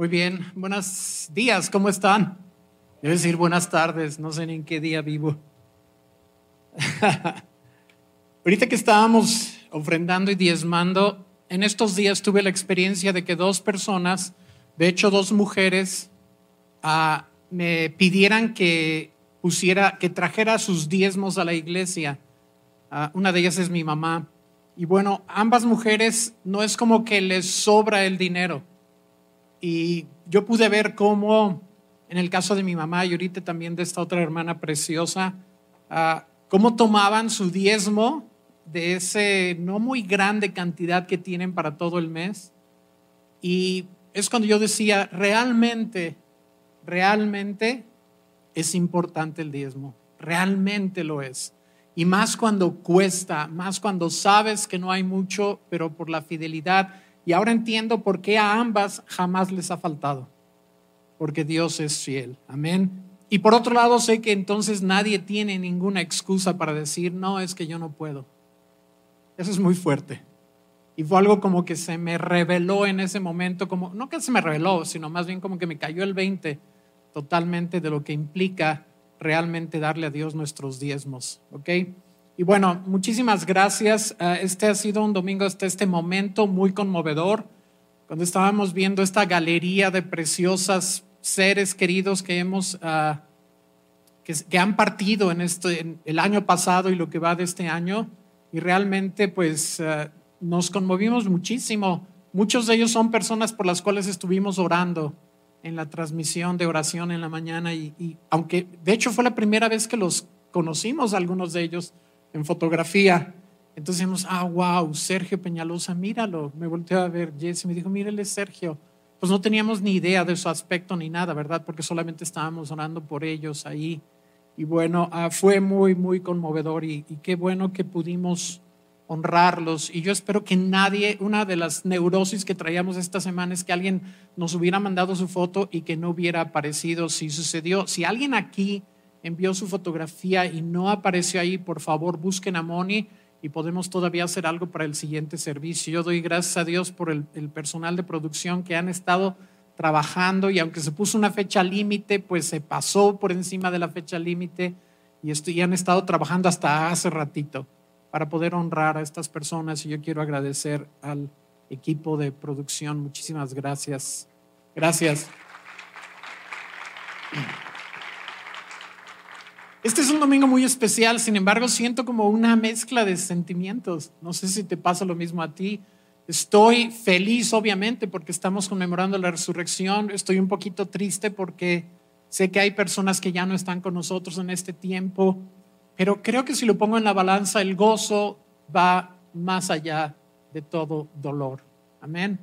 Muy bien, buenos días, ¿cómo están? Debo decir buenas tardes, no sé ni en qué día vivo. Ahorita que estábamos ofrendando y diezmando, en estos días tuve la experiencia de que dos personas, de hecho dos mujeres, ah, me pidieran que pusiera, que trajera sus diezmos a la iglesia. Ah, una de ellas es mi mamá. Y bueno, ambas mujeres no es como que les sobra el dinero. Y yo pude ver cómo, en el caso de mi mamá y ahorita también de esta otra hermana preciosa, ah, cómo tomaban su diezmo de ese no muy grande cantidad que tienen para todo el mes. Y es cuando yo decía, realmente, realmente es importante el diezmo, realmente lo es. Y más cuando cuesta, más cuando sabes que no hay mucho, pero por la fidelidad. Y ahora entiendo por qué a ambas jamás les ha faltado. Porque Dios es fiel. Amén. Y por otro lado, sé que entonces nadie tiene ninguna excusa para decir, no, es que yo no puedo. Eso es muy fuerte. Y fue algo como que se me reveló en ese momento, como, no que se me reveló, sino más bien como que me cayó el 20 totalmente de lo que implica realmente darle a Dios nuestros diezmos, ¿ok? Y bueno, muchísimas gracias. Ah, este ha sido un domingo hasta este momento muy conmovedor, cuando estábamos viendo esta galería de preciosas seres queridos que hemos, ah, que, han partido en, este, el año pasado y lo que va de este año, y realmente pues ah, nos conmovimos muchísimo. Muchos de ellos son personas por las cuales estuvimos orando en la transmisión de oración en la mañana y, aunque de hecho fue la primera vez que los conocimos algunos de ellos en fotografía, entonces dijimos, ah, wow, Sergio Peñalosa, míralo. Me volteó a ver Jesse, me dijo, mírale Sergio. Pues no teníamos ni idea de su aspecto ni nada, ¿verdad? Porque solamente estábamos orando por ellos ahí. Y bueno, ah, fue muy, muy conmovedor y, y qué bueno que pudimos honrarlos. Y yo espero que nadie, una de las neurosis que traíamos esta semana es que alguien nos hubiera mandado su foto y que no hubiera aparecido. Si sucedió, si alguien aquí envió su fotografía y no apareció ahí, por favor busquen a Moni y podemos todavía hacer algo para el siguiente servicio. Yo doy gracias a Dios por el, personal de producción que han estado trabajando y aunque se puso una fecha límite, pues se pasó por encima de la fecha límite y, y han estado trabajando hasta hace ratito para poder honrar a estas personas. Y yo quiero agradecer al equipo de producción. Muchísimas gracias. Gracias. Este es un domingo muy especial, sin embargo siento como una mezcla de sentimientos. No sé si te pasa lo mismo a ti. Estoy feliz, obviamente, porque estamos conmemorando la resurrección. Estoy un poquito triste porque sé que hay personas que ya no están con nosotros en este tiempo. Pero creo que si lo pongo en la balanza, el gozo va más allá de todo dolor. Amén.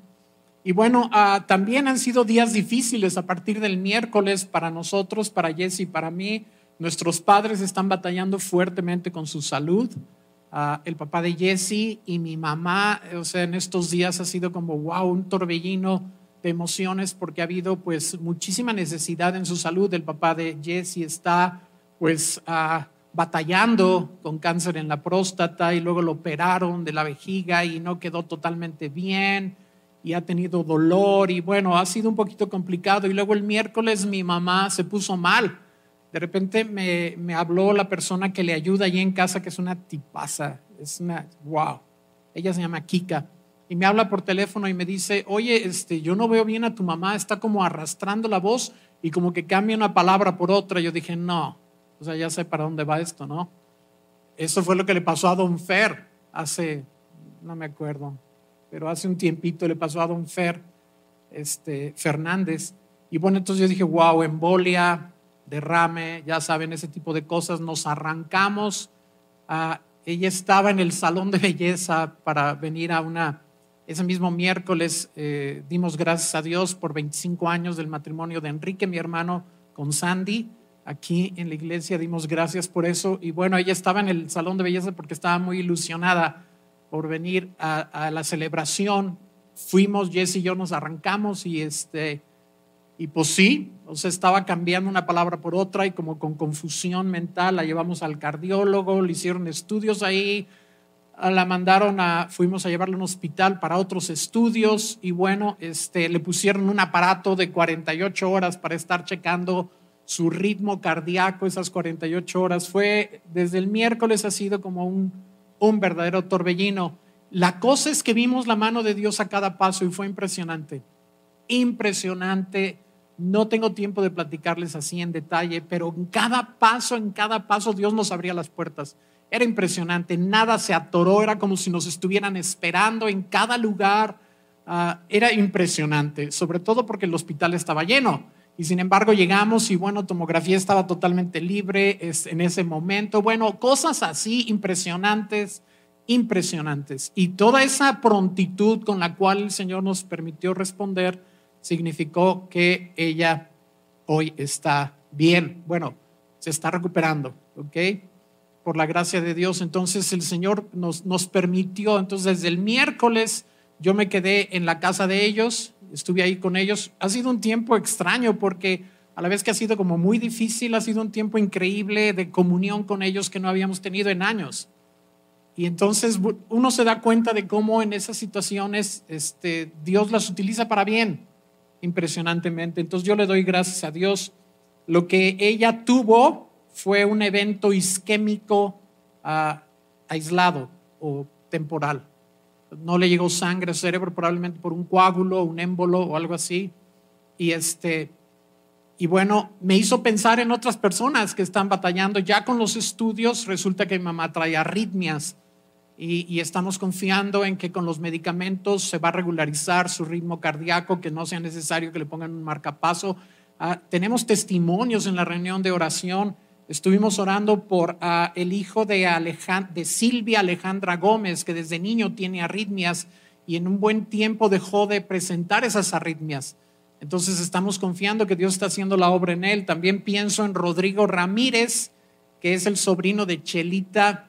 Y bueno, ah, también han sido días difíciles a partir del miércoles para nosotros, para Jesse y para mí. Nuestros padres están batallando fuertemente con su salud. Ah, el papá de Jesse y mi mamá, o sea, en estos días ha sido como, wow, un torbellino de emociones porque ha habido pues muchísima necesidad en su salud. El papá de Jesse está pues... Uh, batallando con cáncer en la próstata y luego lo operaron de la vejiga y no quedó totalmente bien y ha tenido dolor y bueno, ha sido un poquito complicado. Y luego el miércoles mi mamá se puso mal. De repente me, habló la persona que le ayuda allí en casa, que es una tipaza, es una, wow, ella se llama Kika. Y me habla por teléfono y me dice, oye, este, yo no veo bien a tu mamá, está como arrastrando la voz y como que cambia una palabra por otra. Yo dije, no, o sea, ya sé para dónde va esto, ¿no? Eso fue lo que le pasó a Don Fer hace, no me acuerdo, pero hace un tiempito le pasó a Don Fer este, Fernández. Y bueno, entonces yo dije, wow, embolia, derrame, ya saben, ese tipo de cosas. Nos arrancamos. ella estaba en el salón de belleza para venir a una, ese mismo miércoles eh, dimos gracias a Dios por 25 años del matrimonio de Enrique, mi hermano, con Sandy aquí en la iglesia, dimos gracias por eso. Y bueno, ella estaba en el salón de belleza porque estaba muy ilusionada por venir a, la celebración. Fuimos, Jess y yo nos arrancamos y este, y pues sí, o sea, estaba cambiando una palabra por otra y como con confusión mental la llevamos al cardiólogo, le hicieron estudios ahí, la mandaron a, fuimos a llevarla a un hospital para otros estudios y bueno, este, le pusieron un aparato de 48 horas para estar checando su ritmo cardíaco esas 48 horas. Fue, desde el miércoles ha sido como un, un verdadero torbellino. La cosa es que vimos la mano de Dios a cada paso y fue impresionante, impresionante. No tengo tiempo de platicarles así en detalle, pero en cada paso, en cada paso Dios nos abría las puertas. Era impresionante, nada se atoró, era como si nos estuvieran esperando en cada lugar. Ah, era impresionante, sobre todo porque el hospital estaba lleno. Y sin embargo llegamos y bueno, tomografía estaba totalmente libre en ese momento. Bueno, cosas así impresionantes, impresionantes. Y toda esa prontitud con la cual el Señor nos permitió responder significó que ella hoy está bien. Bueno, se está recuperando, ¿ok? por la gracia de Dios. Entonces el Señor nos, nos permitió, entonces desde el miércoles yo me quedé en la casa de ellos, estuve ahí con ellos. Ha sido un tiempo extraño porque a la vez que ha sido como muy difícil, ha sido un tiempo increíble de comunión con ellos que no habíamos tenido en años. Y entonces uno se da cuenta de cómo en esas situaciones este, Dios las utiliza para bien, impresionantemente. Entonces yo le doy gracias a Dios. Lo que ella tuvo, fue un evento isquémico ah, aislado o temporal. No le llegó sangre al cerebro, probablemente por un coágulo, un émbolo o algo así. Y este, y bueno, me hizo pensar en otras personas que están batallando. Ya con los estudios resulta que mi mamá trae arritmias y, estamos confiando en que con los medicamentos se va a regularizar su ritmo cardíaco, que no sea necesario que le pongan un marcapaso. Ah, tenemos testimonios en la reunión de oración Estuvimos orando por ah, el hijo de, de Silvia Alejandra Gómez, que desde niño tiene arritmias y en un buen tiempo dejó de presentar esas arritmias. Entonces estamos confiando que Dios está haciendo la obra en él. También pienso en Rodrigo Ramírez, que es el sobrino de Chelita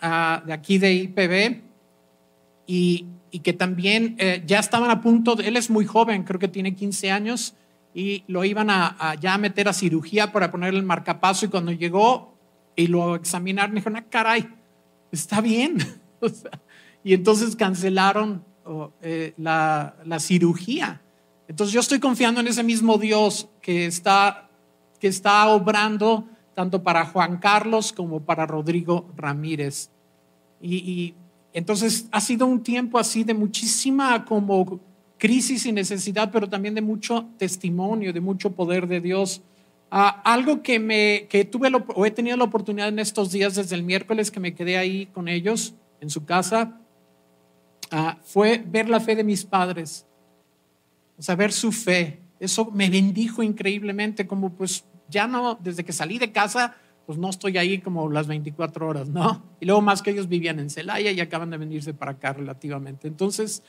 de aquí de IPB, y, que también eh, ya estaban a punto, él es muy joven, creo que tiene 15 años, y lo iban a, ya meter a cirugía para ponerle el marcapaso y cuando llegó y lo examinaron, dijeron, ah, caray, está bien. y entonces cancelaron eh, la, la, cirugía. Entonces yo estoy confiando en ese mismo Dios que está, que está obrando tanto para Juan Carlos como para Rodrigo Ramírez. Y, entonces ha sido un tiempo así de muchísima como crisis y necesidad, pero también de mucho testimonio, de mucho poder de Dios. Ah, algo que, me, que tuve o he tenido la oportunidad en estos días, desde el miércoles que me quedé ahí con ellos en su casa, ah, fue ver la fe de mis padres, o sea, ver su fe. Eso me bendijo increíblemente, como pues ya no, desde que salí de casa, pues no estoy ahí como las 24 horas, ¿no? Y luego más que ellos vivían en Celaya y acaban de venirse para acá relativamente. Entonces,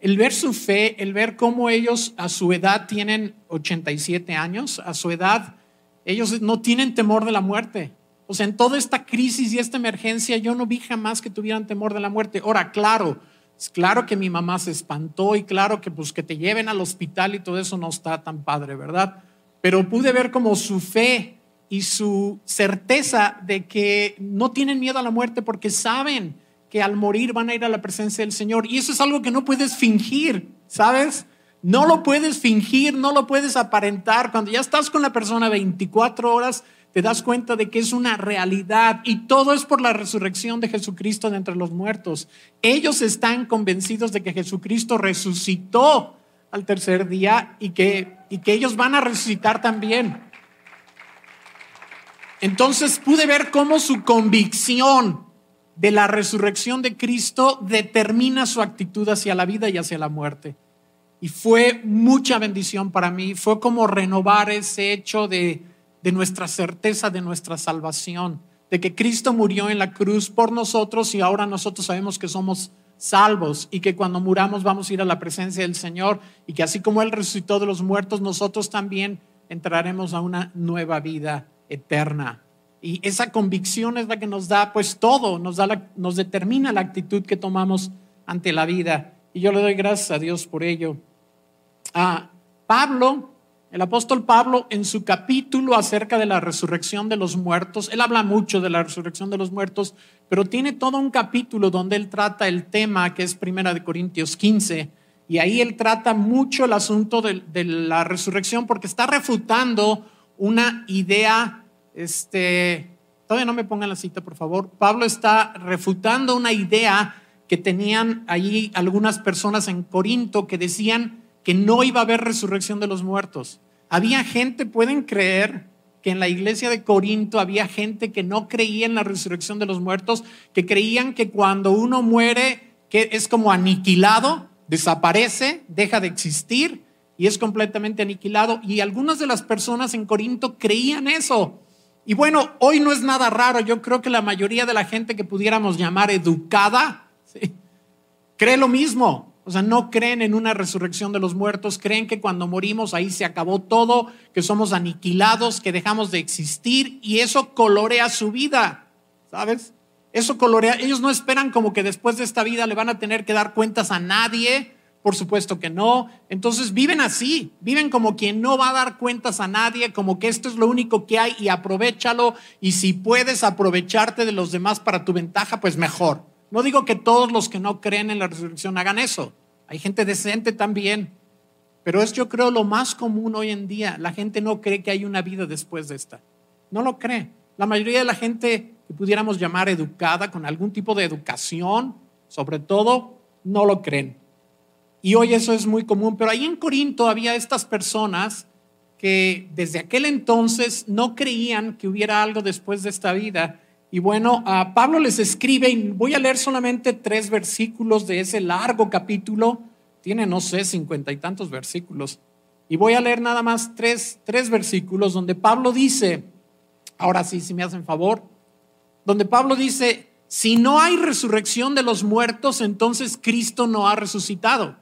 el ver su fe, el ver cómo ellos a su edad tienen 87 años, a su edad ellos no tienen temor de la muerte. O sea, en toda esta crisis y esta emergencia yo no vi jamás que tuvieran temor de la muerte. Ahora, claro, es claro que mi mamá se espantó y claro que pues que te lleven al hospital y todo eso no está tan padre, ¿verdad? Pero pude ver como su fe y su certeza de que no tienen miedo a la muerte porque saben que al morir van a ir a la presencia del Señor. Y eso es algo que no puedes fingir, ¿sabes? No lo puedes fingir, no lo puedes aparentar. Cuando ya estás con la persona 24 horas, te das cuenta de que es una realidad y todo es por la resurrección de Jesucristo de entre los muertos. Ellos están convencidos de que Jesucristo resucitó al tercer día y que, y que ellos van a resucitar también. Entonces pude ver cómo su convicción de la resurrección de Cristo determina su actitud hacia la vida y hacia la muerte. Y fue mucha bendición para mí, fue como renovar ese hecho de, de nuestra certeza de nuestra salvación, de que Cristo murió en la cruz por nosotros y ahora nosotros sabemos que somos salvos y que cuando muramos vamos a ir a la presencia del Señor y que así como Él resucitó de los muertos, nosotros también entraremos a una nueva vida eterna. Y esa convicción es la que nos da pues todo, nos, da nos determina la actitud que tomamos ante la vida. Y yo le doy gracias a Dios por ello. Ah, Pablo, el apóstol Pablo en su capítulo acerca de la resurrección de los muertos, él habla mucho de la resurrección de los muertos, pero tiene todo un capítulo donde él trata el tema que es Primera de Corintios 15, y ahí él trata mucho el asunto de, la resurrección porque está refutando una idea, este, todavía no me pongan la cita, por favor. Pablo está refutando una idea que tenían allí algunas personas en Corinto que decían que no iba a haber resurrección de los muertos. Había gente, pueden creer, que en la iglesia de Corinto había gente que no creía en la resurrección de los muertos, que creían que cuando uno muere, que es como aniquilado, desaparece, deja de existir y es completamente aniquilado. Y algunas de las personas en Corinto creían eso. Y bueno, hoy no es nada raro. Yo creo que la mayoría de la gente que pudiéramos llamar educada cree lo mismo. O sea, no creen en una resurrección de los muertos, creen que cuando morimos ahí se acabó todo, que somos aniquilados, que dejamos de existir y eso colorea su vida, ¿sabes? Eso colorea, ellos no esperan como que después de esta vida le van a tener que dar cuentas a nadie, por supuesto que no. Entonces viven así, viven como quien no va a dar cuentas a nadie, como que esto es lo único que hay y aprovechalo y si puedes aprovecharte de los demás para tu ventaja, pues mejor. No digo que todos los que no creen en la resurrección hagan eso. Hay gente decente también. Pero es yo creo lo más común hoy en día. La gente no cree que hay una vida después de esta. No lo cree. La mayoría de la gente que pudiéramos llamar educada, con algún tipo de educación, sobre todo, no lo creen. Y hoy eso es muy común. Pero ahí en Corinto había estas personas que desde aquel entonces no creían que hubiera algo después de esta vida y bueno, a Pablo les escribe, y voy a leer solamente tres versículos de ese largo capítulo, tiene, no sé, cincuenta y tantos versículos, y voy a leer nada más tres, tres versículos donde Pablo dice, ahora sí, si me hacen favor, donde Pablo dice, si no hay resurrección de los muertos, entonces Cristo no ha resucitado.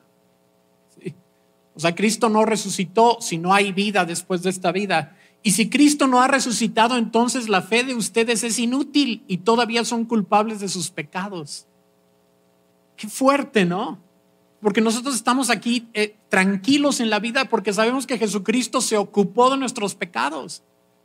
O sea, Cristo no resucitó si no hay vida después de esta vida. Y si Cristo no ha resucitado, entonces la fe de ustedes es inútil y todavía son culpables de sus pecados. Qué fuerte, ¿no? Porque nosotros estamos aquí eh, tranquilos en la vida porque sabemos que Jesucristo se ocupó de nuestros pecados.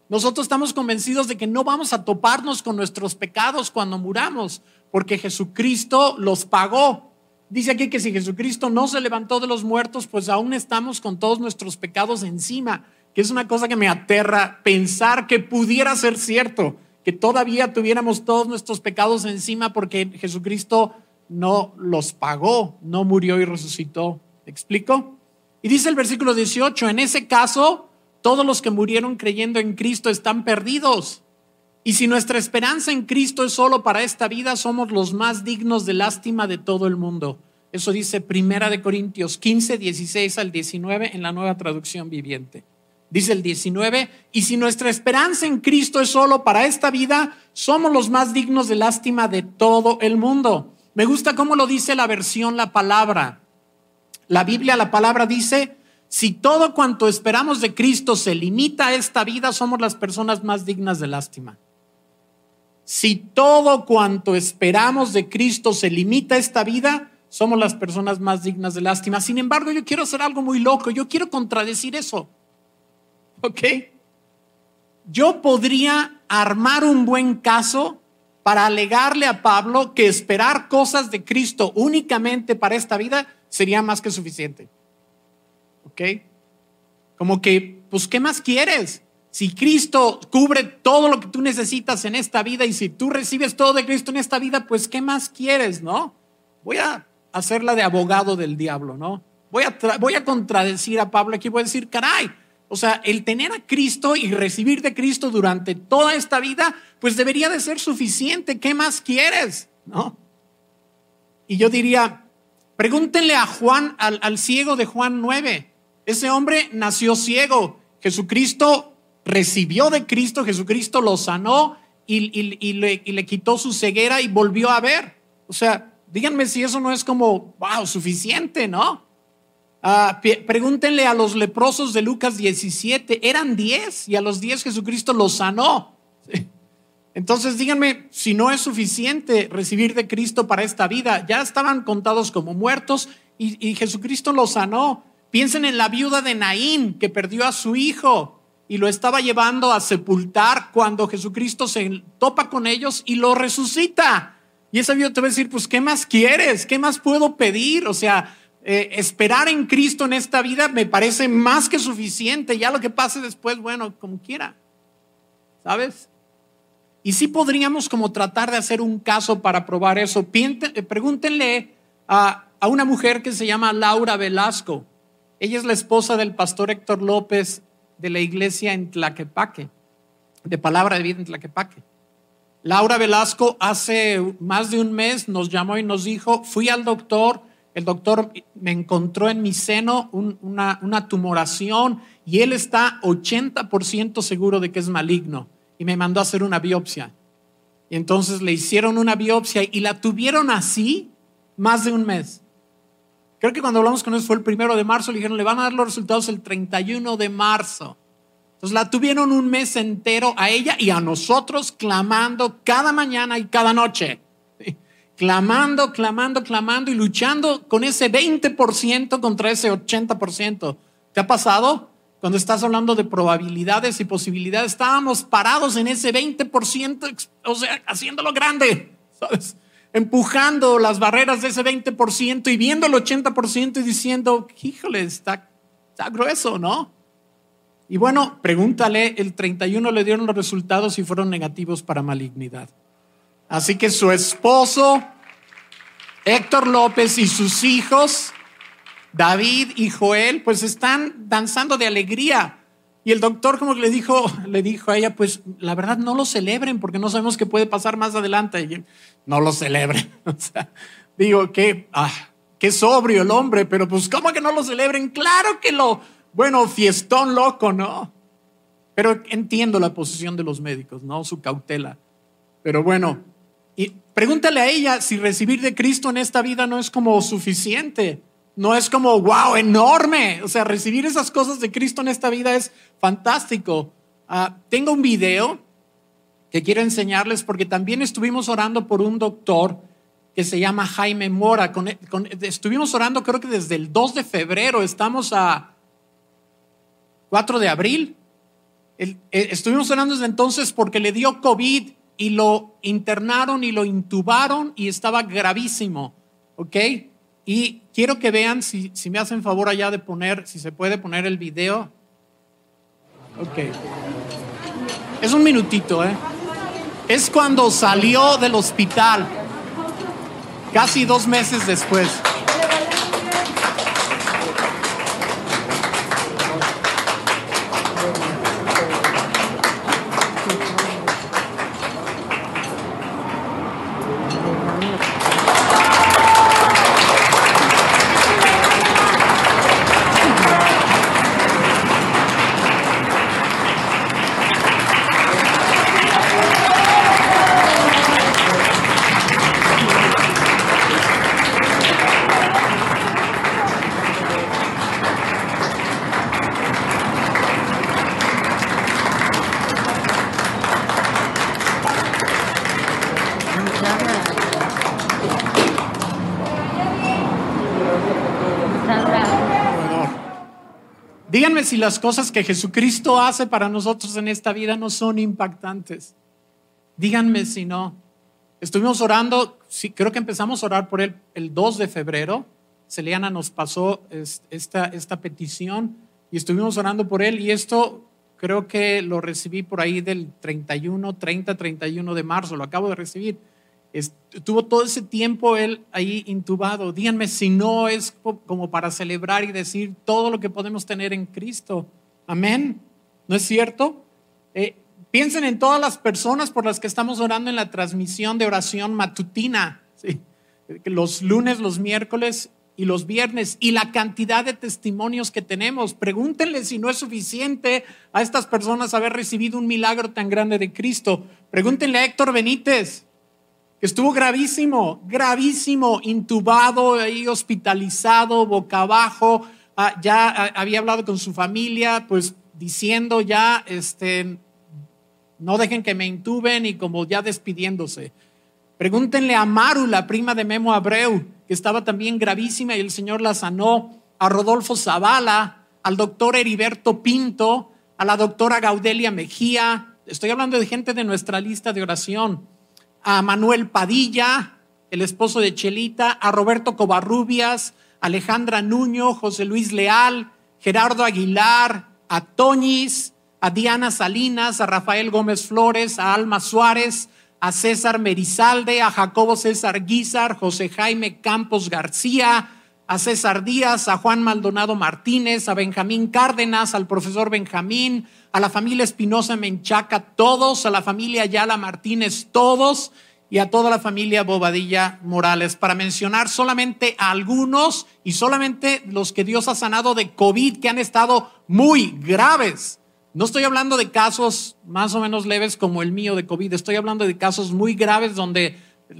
Nosotros estamos convencidos de que no vamos a toparnos con nuestros pecados cuando muramos, porque Jesucristo los pagó. Dice aquí que si Jesucristo no se levantó de los muertos, pues aún estamos con todos nuestros pecados encima que es una cosa que me aterra pensar que pudiera ser cierto, que todavía tuviéramos todos nuestros pecados encima porque Jesucristo no los pagó, no murió y resucitó. explico? Y dice el versículo 18, en ese caso, todos los que murieron creyendo en Cristo están perdidos. Y si nuestra esperanza en Cristo es solo para esta vida, somos los más dignos de lástima de todo el mundo. Eso dice Primera de Corintios 15, 16 al 19 en la nueva traducción viviente. Dice el 19, y si nuestra esperanza en Cristo es solo para esta vida, somos los más dignos de lástima de todo el mundo. Me gusta cómo lo dice la versión, la palabra. La Biblia, la palabra dice, si todo cuanto esperamos de Cristo se limita a esta vida, somos las personas más dignas de lástima. Si todo cuanto esperamos de Cristo se limita a esta vida, somos las personas más dignas de lástima. Sin embargo, yo quiero hacer algo muy loco, yo quiero contradecir eso. ¿Ok? Yo podría armar un buen caso para alegarle a Pablo que esperar cosas de Cristo únicamente para esta vida sería más que suficiente. ¿Ok? Como que, pues, ¿qué más quieres? Si Cristo cubre todo lo que tú necesitas en esta vida y si tú recibes todo de Cristo en esta vida, pues, ¿qué más quieres, no? Voy a hacerla de abogado del diablo, ¿no? Voy a, voy a contradecir a Pablo aquí, voy a decir, caray, o sea, el tener a Cristo y recibir de Cristo durante toda esta vida, pues debería de ser suficiente. ¿Qué más quieres? ¿No? Y yo diría, pregúntenle a Juan, al, ciego de Juan 9. Ese hombre nació ciego. Jesucristo recibió de Cristo, Jesucristo lo sanó y, le, y le quitó su ceguera y volvió a ver. O sea, díganme si eso no es como, wow, suficiente, ¿no? Ah, pregúntenle a los leprosos de Lucas 17, eran 10 y a los 10 Jesucristo los sanó. Entonces díganme si no es suficiente recibir de Cristo para esta vida. Ya estaban contados como muertos y, Jesucristo los sanó. Piensen en la viuda de Naín que perdió a su hijo y lo estaba llevando a sepultar cuando Jesucristo se topa con ellos y lo resucita. Y esa viuda te va a decir, pues, ¿qué más quieres? ¿Qué más puedo pedir? O sea, eh, esperar en Cristo en esta vida me parece más que suficiente. Ya lo que pase después, bueno, como quiera. ¿Sabes? Y sí podríamos como tratar de hacer un caso para probar eso. Eh, pregúntenle a, a una mujer que se llama Laura Velasco. Ella es la esposa del pastor Héctor López de la iglesia en Tlaquepaque, de Palabra de Vida en Tlaquepaque. Laura Velasco hace más de un mes nos llamó y nos dijo, fui al doctor, el doctor me encontró en mi seno una, una tumoración y él está 80% seguro de que es maligno y me mandó a hacer una biopsia. Y entonces le hicieron una biopsia y la tuvieron así más de un mes. Creo que cuando hablamos con él fue el primero de marzo, le dijeron, le van a dar los resultados el 31 de marzo. Entonces la tuvieron un mes entero a ella y a nosotros clamando cada mañana y cada noche. Clamando, clamando, clamando y luchando con ese 20% contra ese 80%. ¿Te ha pasado? Cuando estás hablando de probabilidades y posibilidades, estábamos parados en ese 20%, o sea, haciéndolo grande, ¿sabes? Empujando las barreras de ese 20% y viendo el 80% y diciendo, híjole, está, está grueso, ¿no? Y bueno, pregúntale, el 31 le dieron los resultados y fueron negativos para malignidad. Así que su esposo, Héctor López y sus hijos David y Joel pues están danzando de alegría. Y el doctor como le dijo, le dijo a ella, pues la verdad no lo celebren porque no sabemos qué puede pasar más adelante. No lo celebren. O sea, digo, que, ah, qué sobrio el hombre, pero pues ¿cómo que no lo celebren? Claro que lo, bueno, fiestón loco, ¿no? Pero entiendo la posición de los médicos, ¿no? Su cautela. Pero bueno, pregúntale a ella si recibir de Cristo en esta vida no es como suficiente no es como, wow, enorme. O sea, recibir esas cosas de Cristo en esta vida es fantástico. Ah, tengo un video que quiero enseñarles porque también estuvimos orando por un doctor que se llama Jaime Mora. estuvimos orando creo que desde el 2 de febrero, estamos a 4 de abril. Eh, estuvimos orando desde entonces porque le dio COVID y lo internaron y lo intubaron y estaba gravísimo. ¿Ok? Y quiero que vean, si, si me hacen favor allá de poner, si se puede poner el video. Ok. Es un minutito, ¿eh? Es cuando salió del hospital, casi dos meses después. Si las cosas que Jesucristo hace para nosotros en esta vida no son impactantes. Díganme si no. Estuvimos orando, sí, creo que empezamos a orar por él el 2 de febrero. Celiana nos pasó esta, esta petición y estuvimos orando por él y esto creo que lo recibí por ahí del 31, 30, 31 de marzo, lo acabo de recibir. Estuvo todo ese tiempo él ahí intubado. Díganme si no es como para celebrar y decir todo lo que podemos tener en Cristo. Amén. ¿No es cierto? Eh, piensen en todas las personas por las que estamos orando en la transmisión de oración matutina. Los lunes, los miércoles y los viernes y la cantidad de testimonios que tenemos. Pregúntenle si no es suficiente a estas personas haber recibido un milagro tan grande de Cristo. Pregúntenle a Héctor Benítez estuvo gravísimo, gravísimo, intubado, ahí hospitalizado, boca abajo, ah, ya ah, había hablado con su familia, pues diciendo ya, este, no dejen que me intuben y como ya despidiéndose. Pregúntenle a Maru, la prima de Memo Abreu, que estaba también gravísima y el Señor la sanó. a Rodolfo Zavala, al doctor Heriberto Pinto, a la doctora Gaudelia Mejía, estoy hablando de gente de nuestra lista de oración, a Manuel Padilla, el esposo de Chelita, a Roberto Covarrubias, Alejandra Nuño, José Luis Leal, Gerardo Aguilar, a Toñis, a Diana Salinas, a Rafael Gómez Flores, a Alma Suárez, a César Merizalde, a Jacobo César Guizar, José Jaime Campos García, a César Díaz, a Juan Maldonado Martínez, a Benjamín Cárdenas, al profesor Benjamín, a la familia Espinosa Menchaca, todos, a la familia Ayala Martínez, todos, y a toda la familia Bobadilla Morales, para mencionar solamente a algunos y solamente los que Dios ha sanado de COVID, que han estado muy graves. No estoy hablando de casos más o menos leves como el mío de COVID, estoy hablando de casos muy graves donde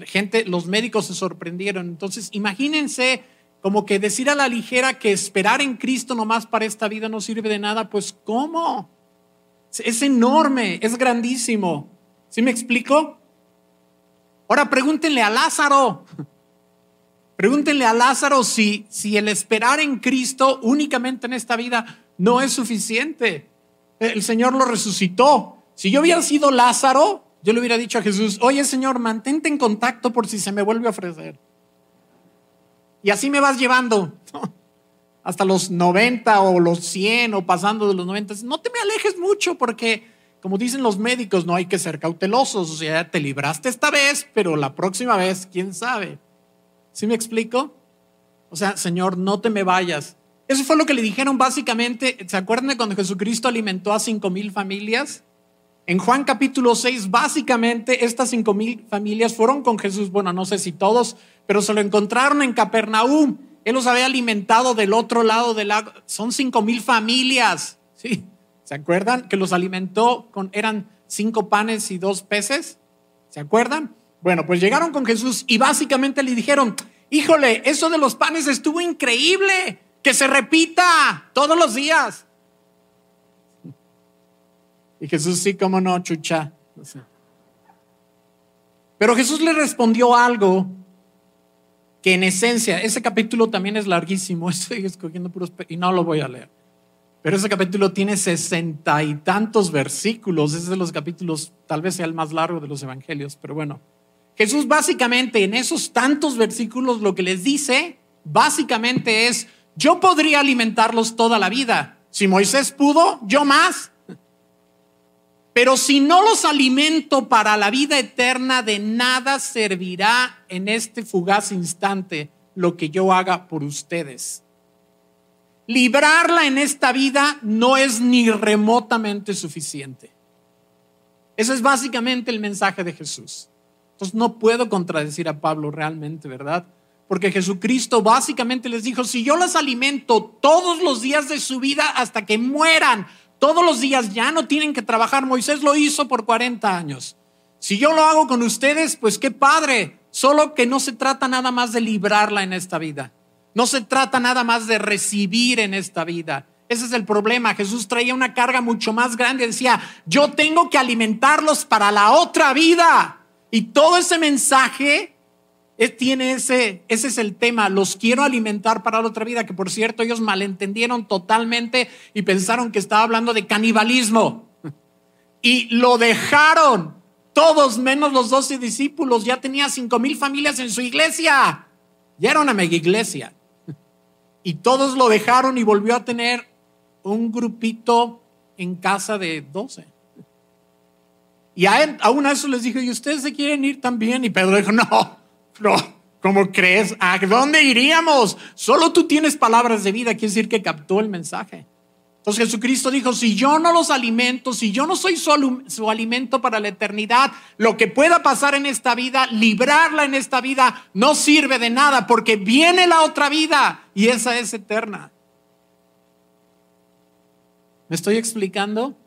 gente, los médicos se sorprendieron. Entonces, imagínense como que decir a la ligera que esperar en Cristo nomás para esta vida no sirve de nada, pues ¿cómo? Es enorme, es grandísimo. ¿Sí me explico? Ahora pregúntenle a Lázaro. Pregúntenle a Lázaro si, si el esperar en Cristo únicamente en esta vida no es suficiente. El Señor lo resucitó. Si yo hubiera sido Lázaro, yo le hubiera dicho a Jesús, oye Señor, mantente en contacto por si se me vuelve a ofrecer. Y así me vas llevando hasta los 90 o los 100 o pasando de los 90. No te me alejes mucho porque, como dicen los médicos, no hay que ser cautelosos. O sea, te libraste esta vez, pero la próxima vez, quién sabe. ¿Sí me explico? O sea, Señor, no te me vayas. Eso fue lo que le dijeron básicamente. ¿Se acuerdan de cuando Jesucristo alimentó a cinco mil familias? En Juan capítulo 6, básicamente estas cinco mil familias fueron con Jesús. Bueno, no sé si todos, pero se lo encontraron en Capernaum. Él los había alimentado del otro lado del lago. Son cinco mil familias. ¿sí? ¿Se acuerdan que los alimentó con, eran cinco panes y dos peces? ¿Se acuerdan? Bueno, pues llegaron con Jesús y básicamente le dijeron, híjole, eso de los panes estuvo increíble, que se repita todos los días. Y Jesús, sí, cómo no, chucha. Pero Jesús le respondió algo que en esencia, ese capítulo también es larguísimo, estoy escogiendo puros y no lo voy a leer. Pero ese capítulo tiene sesenta y tantos versículos, es de los capítulos, tal vez sea el más largo de los evangelios, pero bueno. Jesús básicamente en esos tantos versículos lo que les dice, básicamente es, yo podría alimentarlos toda la vida. Si Moisés pudo, yo más. Pero si no los alimento para la vida eterna, de nada servirá en este fugaz instante lo que yo haga por ustedes. Librarla en esta vida no es ni remotamente suficiente. Ese es básicamente el mensaje de Jesús. Entonces no puedo contradecir a Pablo realmente, ¿verdad? Porque Jesucristo básicamente les dijo, si yo las alimento todos los días de su vida hasta que mueran, todos los días ya no tienen que trabajar. Moisés lo hizo por 40 años. Si yo lo hago con ustedes, pues qué padre. Solo que no se trata nada más de librarla en esta vida. No se trata nada más de recibir en esta vida. Ese es el problema. Jesús traía una carga mucho más grande. Decía, yo tengo que alimentarlos para la otra vida. Y todo ese mensaje tiene ese, ese es el tema, los quiero alimentar para la otra vida, que por cierto ellos malentendieron totalmente y pensaron que estaba hablando de canibalismo. Y lo dejaron, todos menos los doce discípulos, ya tenía cinco mil familias en su iglesia, ya era una mega iglesia. Y todos lo dejaron y volvió a tener un grupito en casa de doce. Y a, él, a una de esos les dijo, ¿y ustedes se quieren ir también? Y Pedro dijo, no, no, ¿cómo crees? ¿A dónde iríamos? Solo tú tienes palabras de vida, quiere decir que captó el mensaje. Entonces Jesucristo dijo, si yo no los alimento, si yo no soy su, su, alimento para la eternidad, lo que pueda pasar en esta vida, librarla en esta vida, no sirve de nada porque viene la otra vida y esa es eterna. ¿Me estoy explicando?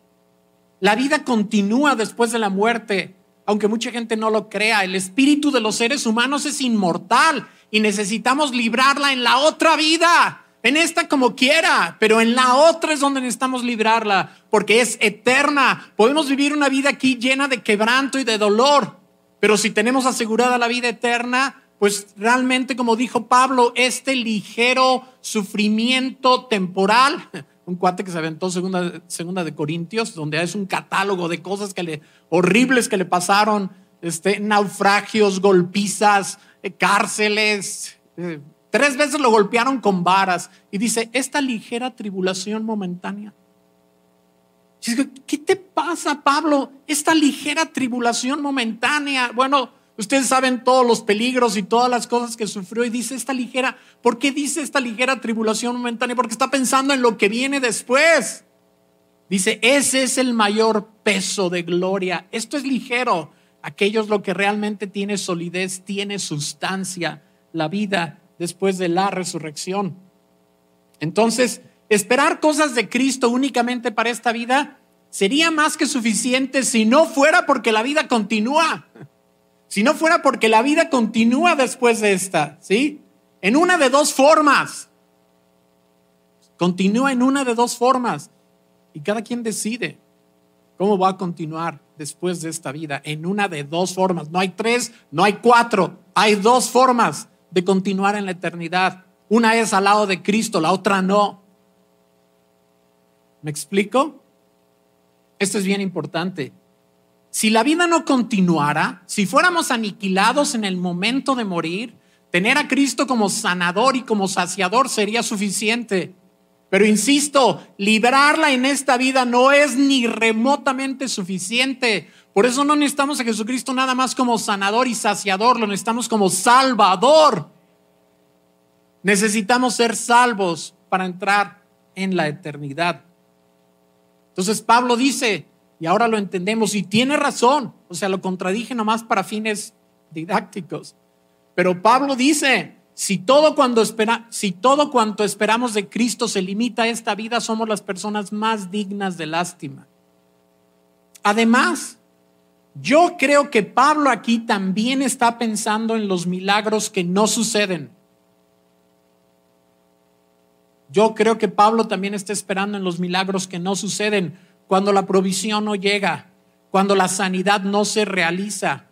La vida continúa después de la muerte aunque mucha gente no lo crea, el espíritu de los seres humanos es inmortal y necesitamos librarla en la otra vida, en esta como quiera, pero en la otra es donde necesitamos librarla, porque es eterna. Podemos vivir una vida aquí llena de quebranto y de dolor, pero si tenemos asegurada la vida eterna, pues realmente, como dijo Pablo, este ligero sufrimiento temporal, un cuate que se aventó segunda, segunda de Corintios, donde es un catálogo de cosas que le, horribles que le pasaron, este, naufragios, golpizas, eh, cárceles. Eh, tres veces lo golpearon con varas. Y dice, esta ligera tribulación momentánea. ¿Qué te pasa, Pablo? Esta ligera tribulación momentánea. Bueno, ustedes saben todos los peligros y todas las cosas que sufrió y dice esta ligera. ¿Por qué dice esta ligera tribulación momentánea? Porque está pensando en lo que viene después. Dice, ese es el mayor peso de gloria. Esto es ligero. Aquello es lo que realmente tiene solidez, tiene sustancia, la vida después de la resurrección. Entonces, esperar cosas de Cristo únicamente para esta vida sería más que suficiente si no fuera porque la vida continúa. Si no fuera porque la vida continúa después de esta, ¿sí? En una de dos formas. Continúa en una de dos formas. Y cada quien decide cómo va a continuar después de esta vida. En una de dos formas. No hay tres, no hay cuatro. Hay dos formas de continuar en la eternidad. Una es al lado de Cristo, la otra no. ¿Me explico? Esto es bien importante. Si la vida no continuara, si fuéramos aniquilados en el momento de morir, tener a Cristo como sanador y como saciador sería suficiente. Pero insisto, librarla en esta vida no es ni remotamente suficiente. Por eso no necesitamos a Jesucristo nada más como sanador y saciador, lo necesitamos como salvador. Necesitamos ser salvos para entrar en la eternidad. Entonces Pablo dice, y ahora lo entendemos, y tiene razón, o sea, lo contradije nomás para fines didácticos, pero Pablo dice, si todo, cuando si todo cuanto esperamos de Cristo se limita a esta vida, somos las personas más dignas de lástima. Además, yo creo que Pablo aquí también está pensando en los milagros que no suceden. Yo creo que Pablo también está esperando en los milagros que no suceden, cuando la provisión no llega, cuando la sanidad no se realiza,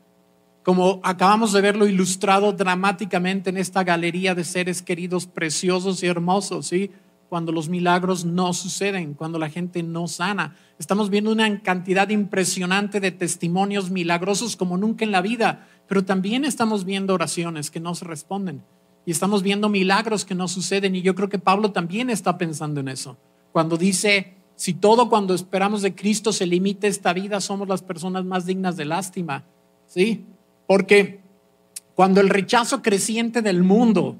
como acabamos de verlo ilustrado dramáticamente en esta galería de seres queridos preciosos y hermosos, ¿sí? Cuando los milagros no suceden, cuando la gente no sana. Estamos viendo una cantidad impresionante de testimonios milagrosos como nunca en la vida, pero también estamos viendo oraciones que no se responden y estamos viendo milagros que no suceden y yo creo que Pablo también está pensando en eso. Cuando dice, si todo cuando esperamos de Cristo se limita esta vida, somos las personas más dignas de lástima. ¿Sí? Porque cuando el rechazo creciente del mundo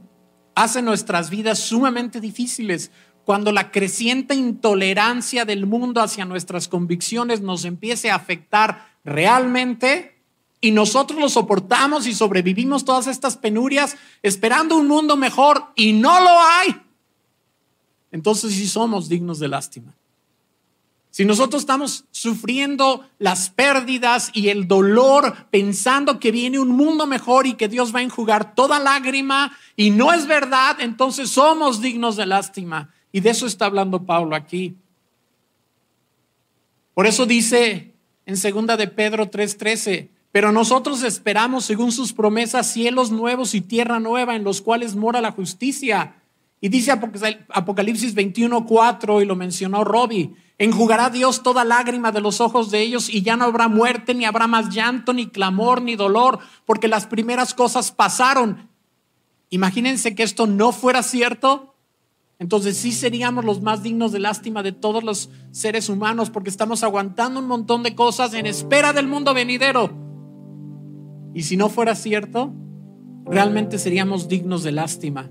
hace nuestras vidas sumamente difíciles, cuando la creciente intolerancia del mundo hacia nuestras convicciones nos empiece a afectar realmente, y nosotros lo soportamos y sobrevivimos todas estas penurias esperando un mundo mejor y no lo hay. Entonces sí somos dignos de lástima. Si nosotros estamos sufriendo las pérdidas y el dolor pensando que viene un mundo mejor y que Dios va a enjugar toda lágrima y no es verdad, entonces somos dignos de lástima. Y de eso está hablando Pablo aquí. Por eso dice en segunda de Pedro 3:13, pero nosotros esperamos, según sus promesas, cielos nuevos y tierra nueva en los cuales mora la justicia. Y dice Apocalipsis 21:4, y lo mencionó Robbie, enjugará Dios toda lágrima de los ojos de ellos y ya no habrá muerte, ni habrá más llanto, ni clamor, ni dolor, porque las primeras cosas pasaron. Imagínense que esto no fuera cierto. Entonces sí seríamos los más dignos de lástima de todos los seres humanos porque estamos aguantando un montón de cosas en espera del mundo venidero. Y si no fuera cierto, realmente seríamos dignos de lástima.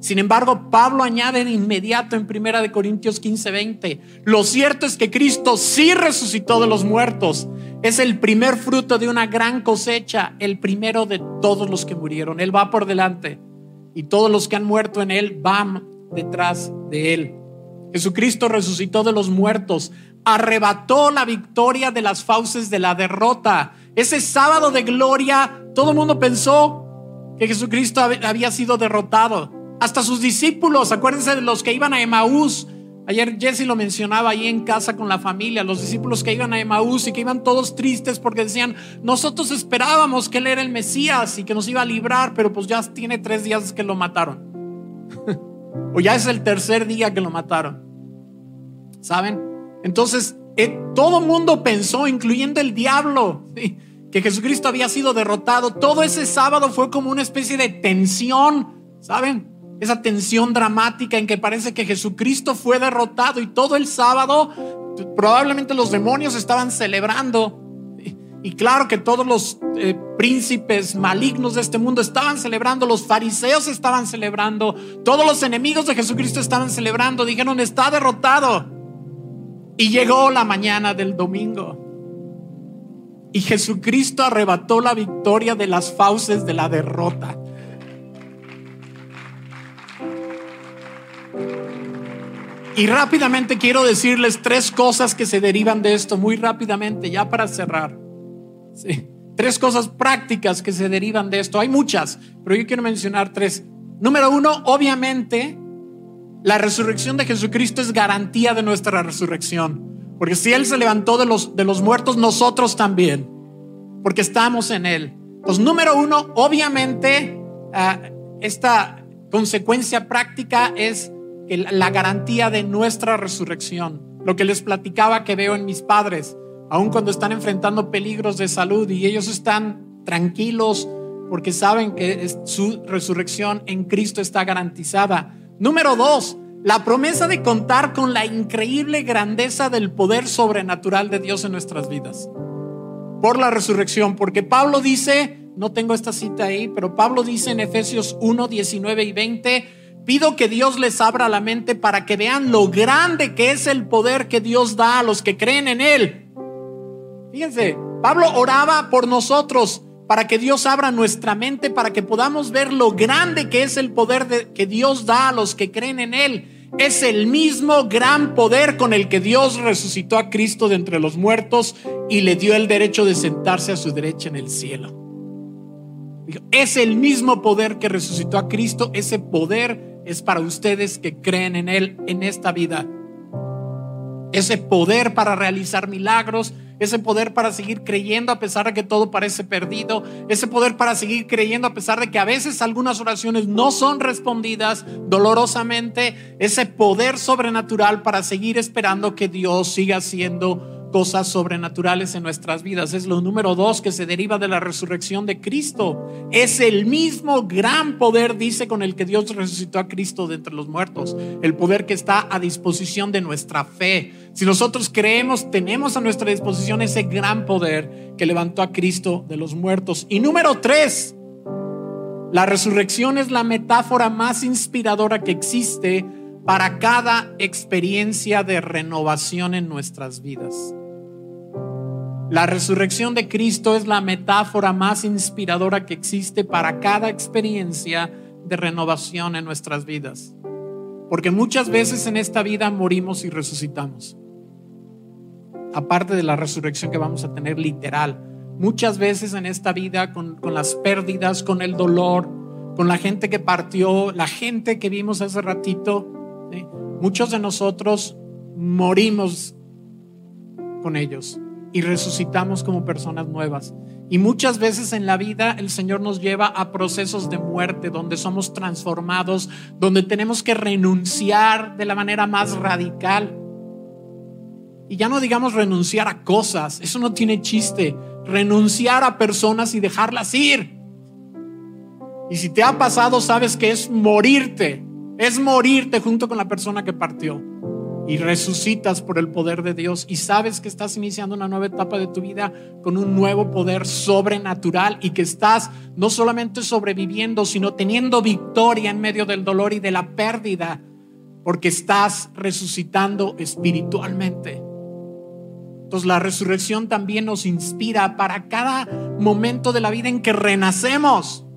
Sin embargo, Pablo añade de inmediato en 1 de Corintios 15, 20, lo cierto es que Cristo sí resucitó de los muertos. Es el primer fruto de una gran cosecha, el primero de todos los que murieron. Él va por delante y todos los que han muerto en él van detrás de él. Jesucristo resucitó de los muertos, arrebató la victoria de las fauces de la derrota ese sábado de gloria, todo el mundo pensó que Jesucristo había sido derrotado. Hasta sus discípulos, acuérdense de los que iban a Emaús, Ayer Jesse lo mencionaba ahí en casa con la familia, los discípulos que iban a Emaús y que iban todos tristes porque decían, nosotros esperábamos que él era el Mesías y que nos iba a librar, pero pues ya tiene tres días que lo mataron. o ya es el tercer día que lo mataron. ¿Saben? Entonces, eh, todo mundo pensó, incluyendo el diablo, que Jesucristo había sido derrotado. Todo ese sábado fue como una especie de tensión, ¿saben? Esa tensión dramática en que parece que Jesucristo fue derrotado y todo el sábado probablemente los demonios estaban celebrando. Y claro que todos los eh, príncipes malignos de este mundo estaban celebrando, los fariseos estaban celebrando, todos los enemigos de Jesucristo estaban celebrando, dijeron, está derrotado. Y llegó la mañana del domingo. Y Jesucristo arrebató la victoria de las fauces de la derrota. Y rápidamente quiero decirles tres cosas que se derivan de esto, muy rápidamente, ya para cerrar. Tres cosas prácticas que se derivan de esto. Hay muchas, pero yo quiero mencionar tres. Número uno, obviamente, la resurrección de Jesucristo es garantía de nuestra resurrección. Porque si Él se levantó de los, de los muertos, nosotros también. Porque estamos en Él. Pues número uno, obviamente, ah, esta consecuencia práctica es la garantía de nuestra resurrección. Lo que les platicaba que veo en mis padres, aun cuando están enfrentando peligros de salud y ellos están tranquilos porque saben que su resurrección en Cristo está garantizada. Número dos, la promesa de contar con la increíble grandeza del poder sobrenatural de Dios en nuestras vidas. Por la resurrección, porque Pablo dice, no tengo esta cita ahí, pero Pablo dice en Efesios 1, 19 y 20, Pido que Dios les abra la mente para que vean lo grande que es el poder que Dios da a los que creen en Él. Fíjense, Pablo oraba por nosotros para que Dios abra nuestra mente, para que podamos ver lo grande que es el poder que Dios da a los que creen en Él. Es el mismo gran poder con el que Dios resucitó a Cristo de entre los muertos y le dio el derecho de sentarse a su derecha en el cielo. Es el mismo poder que resucitó a Cristo, ese poder es para ustedes que creen en Él en esta vida. Ese poder para realizar milagros, ese poder para seguir creyendo a pesar de que todo parece perdido, ese poder para seguir creyendo a pesar de que a veces algunas oraciones no son respondidas dolorosamente, ese poder sobrenatural para seguir esperando que Dios siga siendo cosas sobrenaturales en nuestras vidas. Es lo número dos que se deriva de la resurrección de Cristo. Es el mismo gran poder, dice, con el que Dios resucitó a Cristo de entre los muertos. El poder que está a disposición de nuestra fe. Si nosotros creemos, tenemos a nuestra disposición ese gran poder que levantó a Cristo de los muertos. Y número tres, la resurrección es la metáfora más inspiradora que existe para cada experiencia de renovación en nuestras vidas. La resurrección de Cristo es la metáfora más inspiradora que existe para cada experiencia de renovación en nuestras vidas. Porque muchas veces en esta vida morimos y resucitamos. Aparte de la resurrección que vamos a tener literal. Muchas veces en esta vida con, las pérdidas, con el dolor, con la gente que partió, la gente que vimos hace ratito, muchos de nosotros morimos con ellos y resucitamos como personas nuevas. Y muchas veces en la vida el Señor nos lleva a procesos de muerte, donde somos transformados, donde tenemos que renunciar de la manera más radical. Y ya no digamos renunciar a cosas, eso no tiene chiste. Renunciar a personas y dejarlas ir. Y si te ha pasado, sabes que es morirte, es morirte junto con la persona que partió y resucitas por el poder de Dios y sabes que estás iniciando una nueva etapa de tu vida con un nuevo poder sobrenatural y que estás no solamente sobreviviendo, sino teniendo victoria en medio del dolor y de la pérdida, porque estás resucitando espiritualmente. Entonces la resurrección también nos inspira para cada momento de la vida en que renacemos.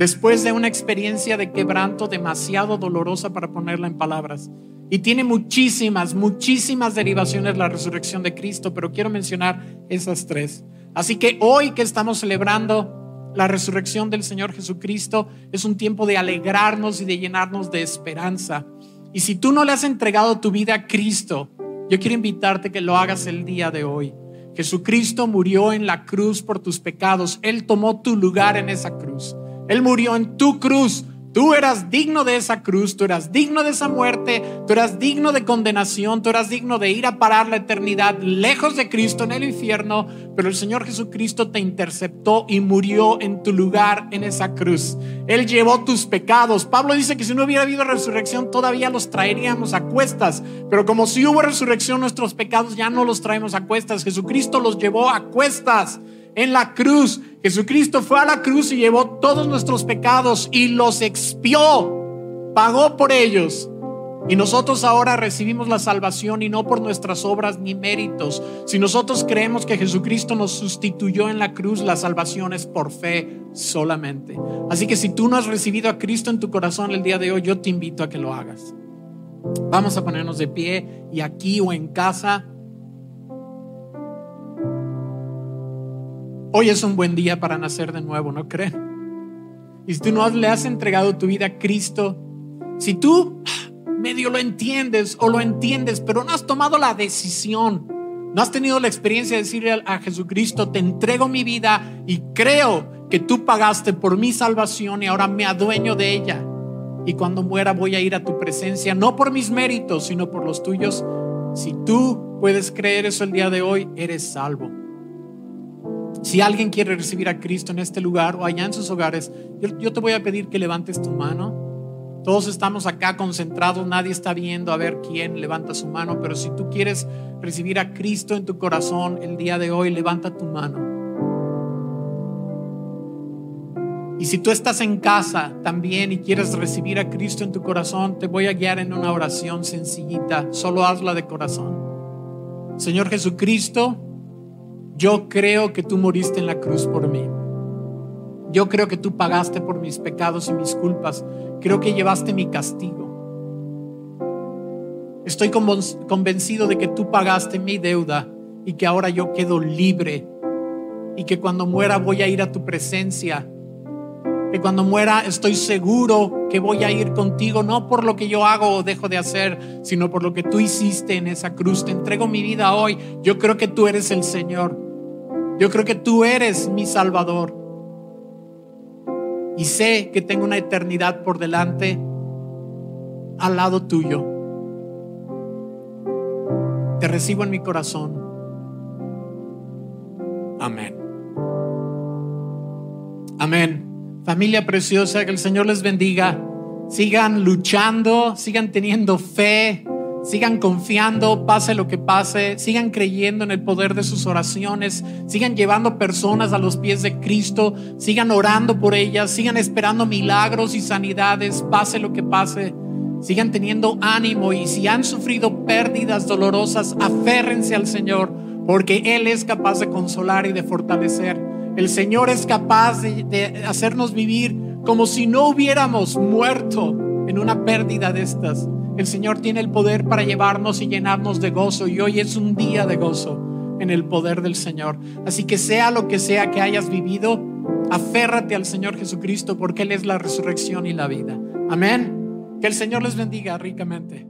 Después de una experiencia de quebranto demasiado dolorosa para ponerla en palabras. Y tiene muchísimas, muchísimas derivaciones la resurrección de Cristo, pero quiero mencionar esas tres. Así que hoy que estamos celebrando la resurrección del Señor Jesucristo, es un tiempo de alegrarnos y de llenarnos de esperanza. Y si tú no le has entregado tu vida a Cristo, yo quiero invitarte que lo hagas el día de hoy. Jesucristo murió en la cruz por tus pecados. Él tomó tu lugar en esa cruz. Él murió en tu cruz Tú eras digno de esa cruz, tú eras digno de esa muerte, tú eras digno de condenación, tú eras digno de ir a parar la eternidad lejos de Cristo en el infierno, pero el Señor Jesucristo te interceptó y murió en tu lugar en esa cruz. Él llevó tus pecados. Pablo dice que si no hubiera habido resurrección todavía los traeríamos a cuestas, pero como si hubo resurrección nuestros pecados ya no los traemos a cuestas. Jesucristo los llevó a cuestas en la cruz. Jesucristo fue a la cruz y llevó todos nuestros pecados y los expió, pagó por ellos. Y nosotros ahora recibimos la salvación y no por nuestras obras ni méritos. Si nosotros creemos que Jesucristo nos sustituyó en la cruz, la salvación es por fe solamente. Así que si tú no has recibido a Cristo en tu corazón el día de hoy, yo te invito a que lo hagas. Vamos a ponernos de pie y aquí o en casa Hoy es un buen día para nacer de nuevo, ¿no creen? Y si tú no le has entregado tu vida a Cristo, si tú medio lo entiendes o lo entiendes, pero no has tomado la decisión, no has tenido la experiencia de decirle a Jesucristo, te entrego mi vida y creo que tú pagaste por mi salvación y ahora me adueño de ella. Y cuando muera voy a ir a tu presencia, no por mis méritos, sino por los tuyos. Si tú puedes creer eso el día de hoy, eres salvo. Si alguien quiere recibir a Cristo en este lugar o allá en sus hogares, yo, te voy a pedir que levantes tu mano. Todos estamos acá concentrados, nadie está viendo a ver quién levanta su mano, pero si tú quieres recibir a Cristo en tu corazón el día de hoy, levanta tu mano. Y si tú estás en casa también y quieres recibir a Cristo en tu corazón, te voy a guiar en una oración sencillita, solo hazla de corazón. Señor Jesucristo, yo creo que tú moriste en la cruz por mí. Yo creo que tú pagaste por mis pecados y mis culpas. Creo que llevaste mi castigo. Estoy convencido de que tú pagaste mi deuda y que ahora yo quedo libre y que cuando muera voy a ir a tu presencia. Que cuando muera estoy seguro que voy a ir contigo, no por lo que yo hago o dejo de hacer, sino por lo que tú hiciste en esa cruz. Te entrego mi vida hoy. Yo creo que tú eres el Señor. Yo creo que tú eres mi Salvador. Y sé que tengo una eternidad por delante al lado tuyo. Te recibo en mi corazón. Amén. Amén. Familia preciosa, que el Señor les bendiga. Sigan luchando, sigan teniendo fe, Sigan confiando, pase lo que pase, sigan creyendo en el poder de sus oraciones, sigan llevando personas a los pies de Cristo, sigan orando por ellas, sigan esperando milagros y sanidades, pase lo que pase, sigan teniendo ánimo y si han sufrido pérdidas dolorosas, aférrense al Señor, porque Él es capaz de consolar y de fortalecer. El Señor es capaz de, de hacernos vivir como si no hubiéramos muerto en una pérdida de estas. El Señor tiene el poder para llevarnos y llenarnos de gozo y hoy es un día de gozo en el poder del Señor. Así que sea lo que sea que hayas vivido, aférrate al Señor Jesucristo porque Él es la resurrección y la vida. Amén. Que el Señor les bendiga ricamente.